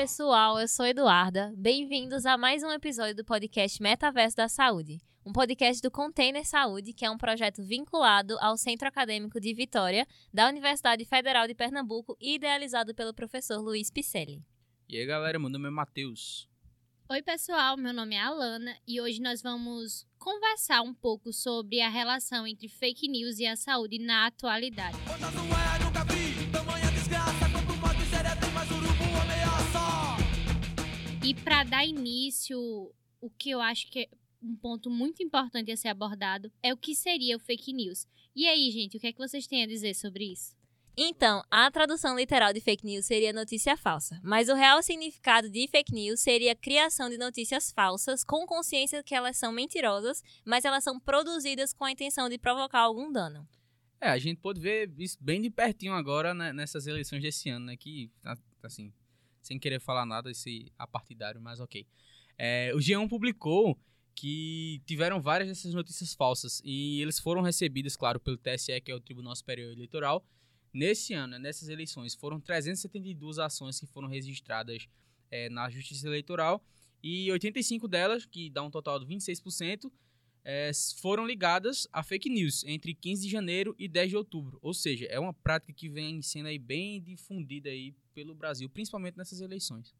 pessoal, eu sou Eduarda. Bem-vindos a mais um episódio do podcast Metaverso da Saúde, um podcast do Container Saúde, que é um projeto vinculado ao Centro Acadêmico de Vitória, da Universidade Federal de Pernambuco e idealizado pelo professor Luiz Picelli. E aí, galera, meu nome é Matheus. Oi, pessoal, meu nome é Alana e hoje nós vamos conversar um pouco sobre a relação entre fake news e a saúde na atualidade. E para dar início, o que eu acho que é um ponto muito importante a ser abordado é o que seria o fake news. E aí, gente, o que é que vocês têm a dizer sobre isso? Então, a tradução literal de fake news seria notícia falsa, mas o real significado de fake news seria a criação de notícias falsas com consciência que elas são mentirosas, mas elas são produzidas com a intenção de provocar algum dano. É, a gente pode ver isso bem de pertinho agora né, nessas eleições desse ano, né? Que, assim, sem querer falar nada esse apartidário, mas ok. É, o G1 publicou que tiveram várias dessas notícias falsas e eles foram recebidos, claro, pelo TSE, que é o Tribunal Superior Eleitoral, Nesse ano, nessas eleições, foram 372 ações que foram registradas é, na Justiça Eleitoral e 85 delas, que dá um total de 26%, é, foram ligadas a fake news entre 15 de janeiro e 10 de outubro. Ou seja, é uma prática que vem sendo aí bem difundida aí pelo Brasil, principalmente nessas eleições.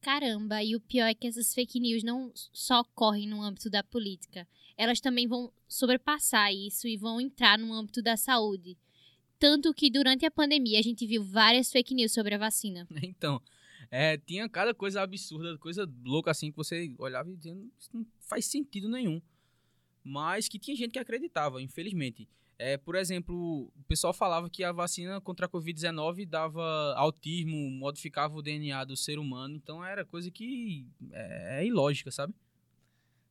Caramba, e o pior é que essas fake news não só ocorrem no âmbito da política, elas também vão sobrepassar isso e vão entrar no âmbito da saúde. Tanto que durante a pandemia a gente viu várias fake news sobre a vacina. Então, é, tinha cada coisa absurda, coisa louca assim, que você olhava e dizia, isso não faz sentido nenhum. Mas que tinha gente que acreditava, infelizmente. É, por exemplo, o pessoal falava que a vacina contra a Covid-19 dava autismo, modificava o DNA do ser humano, então era coisa que é, é ilógica, sabe?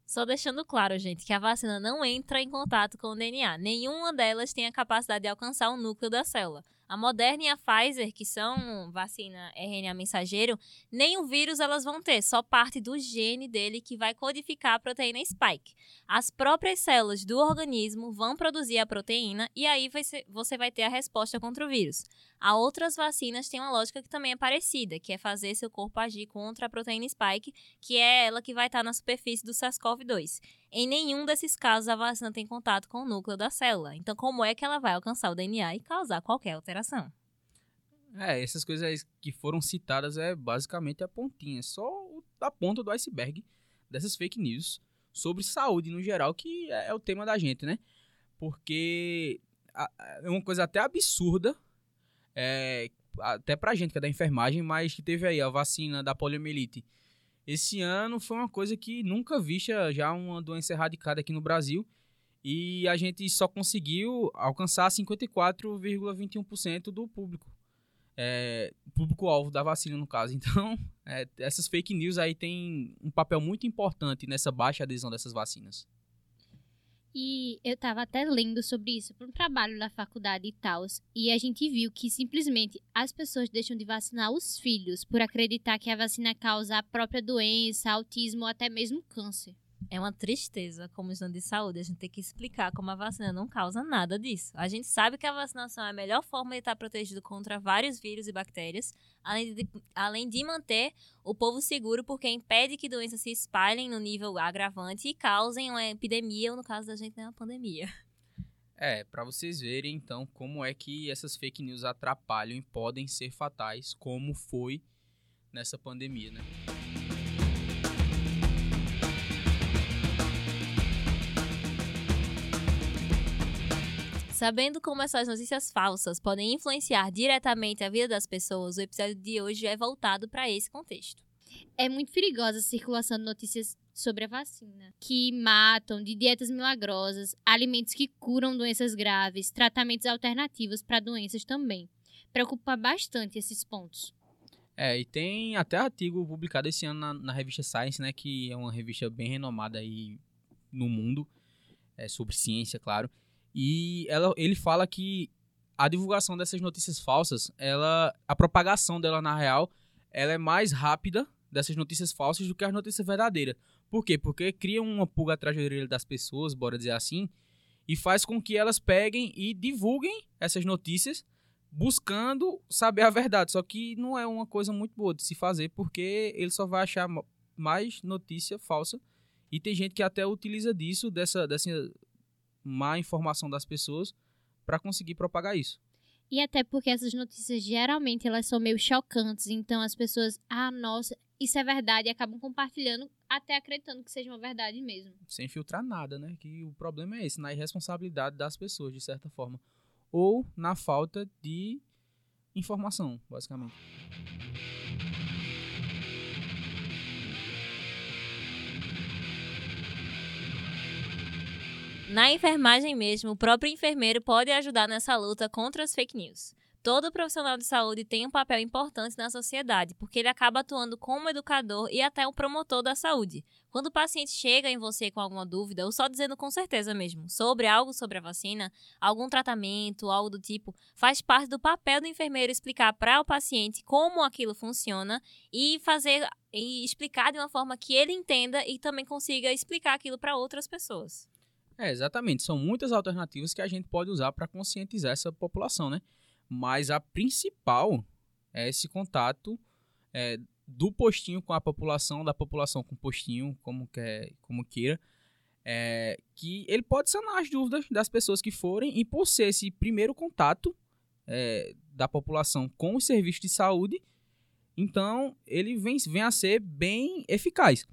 Só deixando claro, gente, que a vacina não entra em contato com o DNA. Nenhuma delas tem a capacidade de alcançar o núcleo da célula. A Moderna e a Pfizer, que são vacina RNA mensageiro, nem o vírus elas vão ter, só parte do gene dele que vai codificar a proteína spike. As próprias células do organismo vão produzir a proteína e aí você vai ter a resposta contra o vírus. Há outras vacinas têm uma lógica que também é parecida, que é fazer seu corpo agir contra a proteína spike, que é ela que vai estar na superfície do SARS-CoV-2. Em nenhum desses casos a vacina tem contato com o núcleo da célula. Então, como é que ela vai alcançar o DNA e causar qualquer alteração? É, essas coisas que foram citadas é basicamente a pontinha, é só a ponta do iceberg dessas fake news sobre saúde no geral, que é, é o tema da gente, né? Porque é uma coisa até absurda, é, até pra gente que é da enfermagem, mas que teve aí a vacina da poliomielite esse ano foi uma coisa que nunca vista já uma doença erradicada aqui no Brasil e a gente só conseguiu alcançar 54,21% do público. É, público-alvo da vacina, no caso. Então, é, essas fake news aí têm um papel muito importante nessa baixa adesão dessas vacinas. E eu estava até lendo sobre isso para um trabalho da faculdade e tal, e a gente viu que simplesmente as pessoas deixam de vacinar os filhos por acreditar que a vacina causa a própria doença, autismo ou até mesmo câncer. É uma tristeza, como estudante de saúde, a gente tem que explicar como a vacina não causa nada disso. A gente sabe que a vacinação é a melhor forma de estar protegido contra vários vírus e bactérias, além de, além de manter o povo seguro, porque impede que doenças se espalhem no nível agravante e causem uma epidemia, ou no caso da gente, né, uma pandemia. É, para vocês verem então como é que essas fake news atrapalham e podem ser fatais, como foi nessa pandemia, né? Sabendo como essas notícias falsas podem influenciar diretamente a vida das pessoas, o episódio de hoje é voltado para esse contexto. É muito perigosa a circulação de notícias sobre a vacina, que matam, de dietas milagrosas, alimentos que curam doenças graves, tratamentos alternativos para doenças também. Preocupa bastante esses pontos. É, e tem até artigo publicado esse ano na, na, revista Science, né, que é uma revista bem renomada aí no mundo, é, sobre ciência, claro. E ela, ele fala que a divulgação dessas notícias falsas, ela, a propagação dela na real, ela é mais rápida dessas notícias falsas do que as notícias verdadeiras. Por quê? Porque cria uma pulga atrás da orelha das pessoas, bora dizer assim, e faz com que elas peguem e divulguem essas notícias buscando saber a verdade. Só que não é uma coisa muito boa de se fazer, porque ele só vai achar mais notícia falsa. E tem gente que até utiliza disso, dessa, dessa má informação das pessoas, para conseguir propagar isso. E até porque essas notícias geralmente elas são meio chocantes, então as pessoas, ah, nossa, isso é verdade, e acabam compartilhando até acreditando que seja uma verdade mesmo. Sem filtrar nada, né? Que o problema é esse, na irresponsabilidade das pessoas, de certa forma ou na falta de informação, basicamente. Na enfermagem mesmo, o próprio enfermeiro pode ajudar nessa luta contra as fake news. Todo profissional de saúde tem um papel importante na sociedade, porque ele acaba atuando como educador e até um promotor da saúde. Quando o paciente chega em você com alguma dúvida, ou só dizendo com certeza mesmo, sobre algo sobre a vacina, algum tratamento, algo do tipo, faz parte do papel do enfermeiro explicar para o paciente como aquilo funciona e fazer e explicar de uma forma que ele entenda e também consiga explicar aquilo para outras pessoas. É, exatamente. São muitas alternativas que a gente pode usar para conscientizar essa população, né? mas a principal é esse contato é, do postinho com a população, da população com o postinho, como, quer, como queira, é, que ele pode sanar as dúvidas das pessoas que forem, e por ser esse primeiro contato é, da população com o serviço de saúde, então ele vem, vem a ser bem eficaz.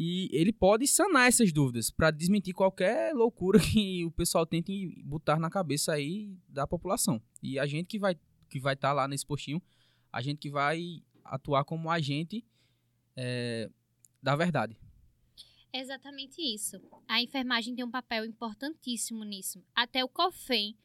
E ele pode sanar essas dúvidas para desmentir qualquer loucura que o pessoal tente botar na cabeça aí da população. E a gente que vai que vai estar tá lá nesse postinho, a gente que vai atuar como agente é, da verdade. Exatamente isso. A enfermagem tem um papel importantíssimo nisso. Até o COFEM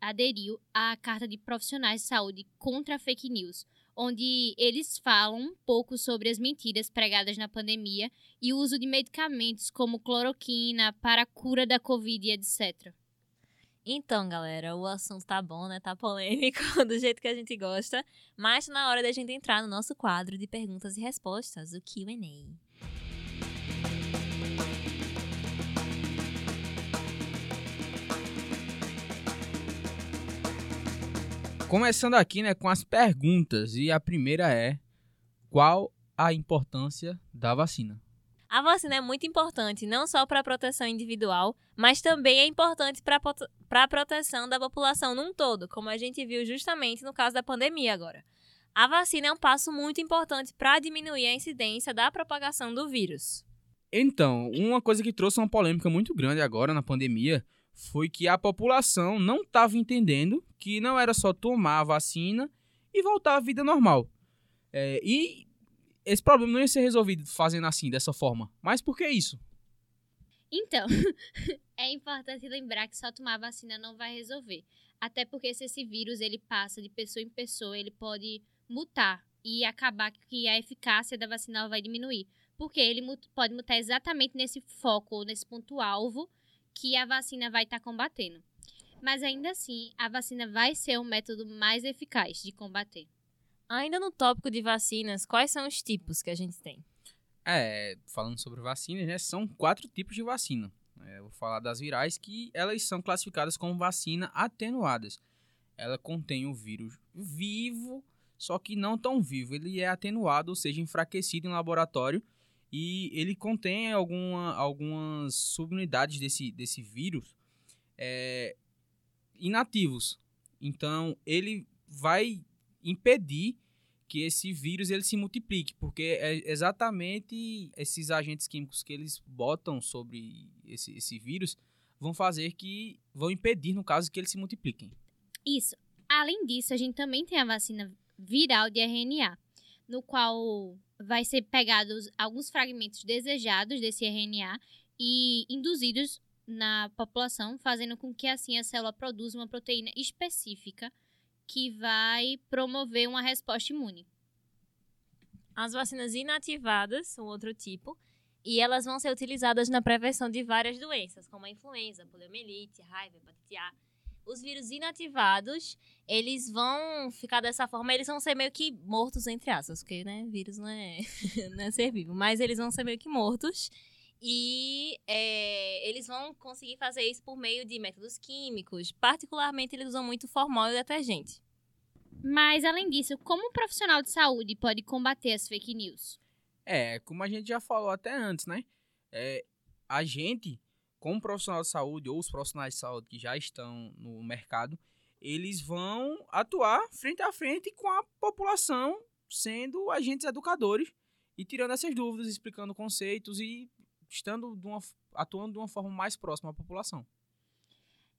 aderiu à Carta de Profissionais de Saúde contra a Fake News, onde eles falam um pouco sobre as mentiras pregadas na pandemia e o uso de medicamentos como cloroquina para a cura da Covid e etc. Então, galera, o assunto tá bom, né? Tá polêmico, do jeito que a gente gosta, mas tá na hora da gente entrar no nosso quadro de perguntas e respostas, o Q&A. Começando aqui, né, com as perguntas. E a primeira é: qual a importância da vacina? A vacina é muito importante, não só para a proteção individual, mas também é importante para a proteção da população num todo, como a gente viu justamente no caso da pandemia agora. A vacina é um passo muito importante para diminuir a incidência da propagação do vírus. Então, uma coisa que trouxe uma polêmica muito grande agora na pandemia foi que a população não estava entendendo que não era só tomar a vacina e voltar à vida normal. É, e esse problema não ia ser resolvido fazendo assim, dessa forma. Mas por que isso? Então, é importante lembrar que só tomar vacina não vai resolver. Até porque se esse vírus ele passa de pessoa em pessoa, ele pode mutar e acabar que a eficácia da vacina vai diminuir. Porque ele pode mutar exatamente nesse foco, nesse ponto-alvo que a vacina vai estar tá combatendo. Mas ainda assim, a vacina vai ser o método mais eficaz de combater. Ainda no tópico de vacinas, quais são os tipos que a gente tem? É, falando sobre vacinas, né, são quatro tipos de vacina. É, eu vou falar das virais, que elas são classificadas como vacina atenuadas. Ela contém o vírus vivo, só que não tão vivo. Ele é atenuado, ou seja, enfraquecido em laboratório e ele contém alguma, algumas subunidades desse, desse vírus é, inativos. Então, ele vai impedir que esse vírus ele se multiplique, porque é exatamente esses agentes químicos que eles botam sobre esse, esse vírus vão fazer que vão impedir, no caso, que eles se multipliquem. Isso. Além disso, a gente também tem a vacina viral de RNA, no qual vai ser pegados alguns fragmentos desejados desse RNA e induzidos na população, fazendo com que assim a célula produza uma proteína específica que vai promover uma resposta imune. As vacinas inativadas são outro tipo e elas vão ser utilizadas na prevenção de várias doenças, como a influenza, poliomielite, raiva, hepatite A os vírus inativados, eles vão ficar dessa forma, eles vão ser meio que mortos, entre aspas, porque, né, vírus não é, não é ser vivo, mas eles vão ser meio que mortos. E é, eles vão conseguir fazer isso por meio de métodos químicos. Particularmente, eles usam muito formol e detergente. Mas, além disso, como um profissional de saúde pode combater as fake news? É, como a gente já falou até antes, né? É, a gente, como profissional de saúde ou os profissionais de saúde que já estão no mercado, eles vão atuar frente a frente com a população, sendo agentes educadores e tirando essas dúvidas, explicando conceitos e estando de uma, atuando de uma forma mais próxima à população.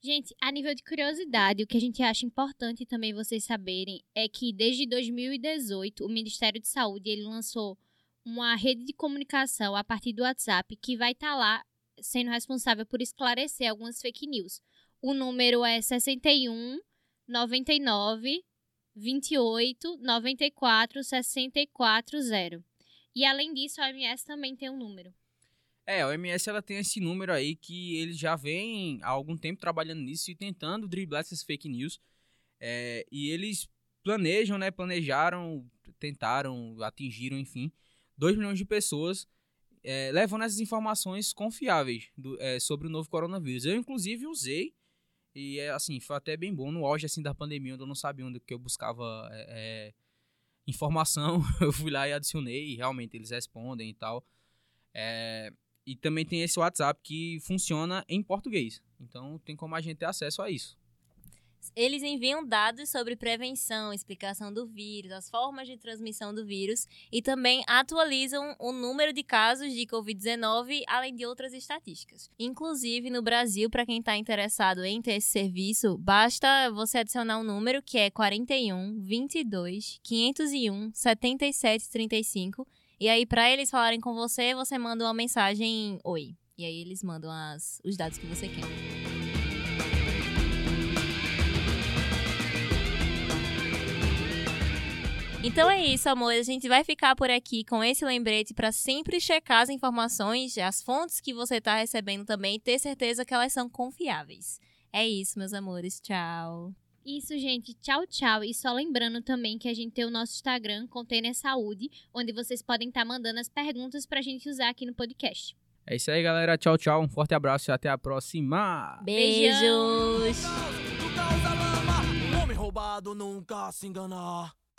Gente, a nível de curiosidade, o que a gente acha importante também vocês saberem é que desde 2018 o Ministério de Saúde ele lançou uma rede de comunicação a partir do WhatsApp que vai estar tá lá sendo responsável por esclarecer algumas fake news. O número é 61 99 28 94 64 0. E além disso, a OMS também tem um número. É, a OMS ela tem esse número aí que eles já vem há algum tempo trabalhando nisso e tentando driblar essas fake news. É, e eles planejam, né? Planejaram, tentaram, atingiram, enfim, 2 milhões de pessoas é, levando essas informações confiáveis do, é, sobre o novo coronavírus. Eu, inclusive, usei e, é, assim, foi até bem bom no auge, assim, da pandemia, onde eu não sabia onde que eu buscava é, é informação. eu fui lá e adicionei e realmente eles respondem e tal. É, e também tem esse WhatsApp que funciona em português. Então, tem como a gente ter acesso a isso. Eles enviam dados sobre prevenção, explicação do vírus, as formas de transmissão do vírus e também atualizam o número de casos de Covid-19, além de outras estatísticas. Inclusive, no Brasil, para quem está interessado em ter esse serviço, basta você adicionar um número que é 41 22 501 77 35 e aí, para eles falarem com você, você manda uma mensagem Oi. E aí eles mandam as, os dados que você quer. Então é isso, amor. A gente vai ficar por aqui com esse lembrete para sempre checar as informações, as fontes que você está recebendo também e ter certeza que elas são confiáveis. É isso, meus amores. Tchau. Isso, gente. Tchau, tchau. E só lembrando também que a gente tem o nosso Instagram, Container Saúde, onde vocês podem estar tá mandando as perguntas para a gente usar aqui no podcast. É isso aí, galera. Tchau, tchau. Um forte abraço e até a próxima. Beijos. Beijos.